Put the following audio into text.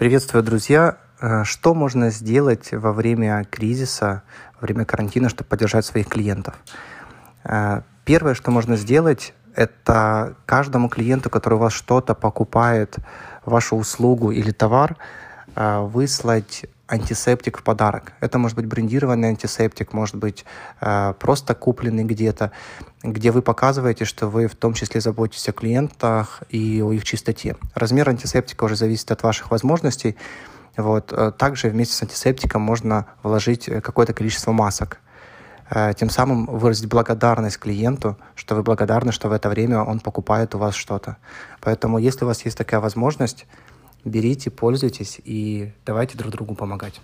Приветствую, друзья! Э, что можно сделать во время кризиса, во время карантина, чтобы поддержать своих клиентов? Э, первое, что можно сделать, это каждому клиенту, который у вас что-то покупает, вашу услугу или товар, выслать антисептик в подарок. Это может быть брендированный антисептик, может быть э, просто купленный где-то, где вы показываете, что вы в том числе заботитесь о клиентах и о их чистоте. Размер антисептика уже зависит от ваших возможностей. Вот. Э, также вместе с антисептиком можно вложить какое-то количество масок. Э, тем самым выразить благодарность клиенту, что вы благодарны, что в это время он покупает у вас что-то. Поэтому, если у вас есть такая возможность, берите, пользуйтесь и давайте друг другу помогать.